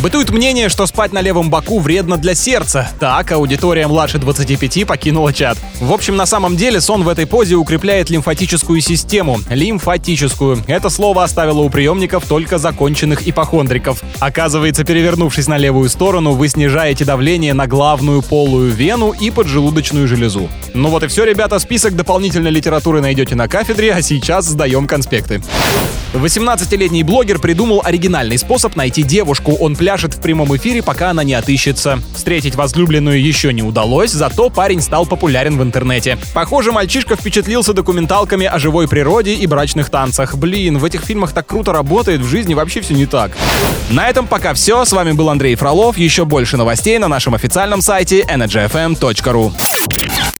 Бытует мнение, что спать на левом боку вредно для сердца. Так, аудитория младше 25 покинула чат. В общем, на самом деле сон в этой позе укрепляет лимфатическую систему. Лимфатическую. Это слово оставило у приемников только законченных ипохондриков. Оказывается, перевернувшись на левую сторону, вы снижаете давление на главную полую вену и поджелудочную железу. Ну вот и все, ребята, список дополнительной литературы найдете на кафедре, а сейчас сдаем конспекты. 18-летний блогер придумал оригинальный способ найти девушку. Он пляшет в прямом эфире, пока она не отыщется. Встретить возлюбленную еще не удалось, зато парень стал популярен в интернете. Похоже, мальчишка впечатлился документалками о живой природе и брачных танцах. Блин, в этих фильмах так круто работает, в жизни вообще все не так. На этом пока все. С вами был Андрей Фролов. Еще больше новостей на нашем официальном сайте energyfm.ru.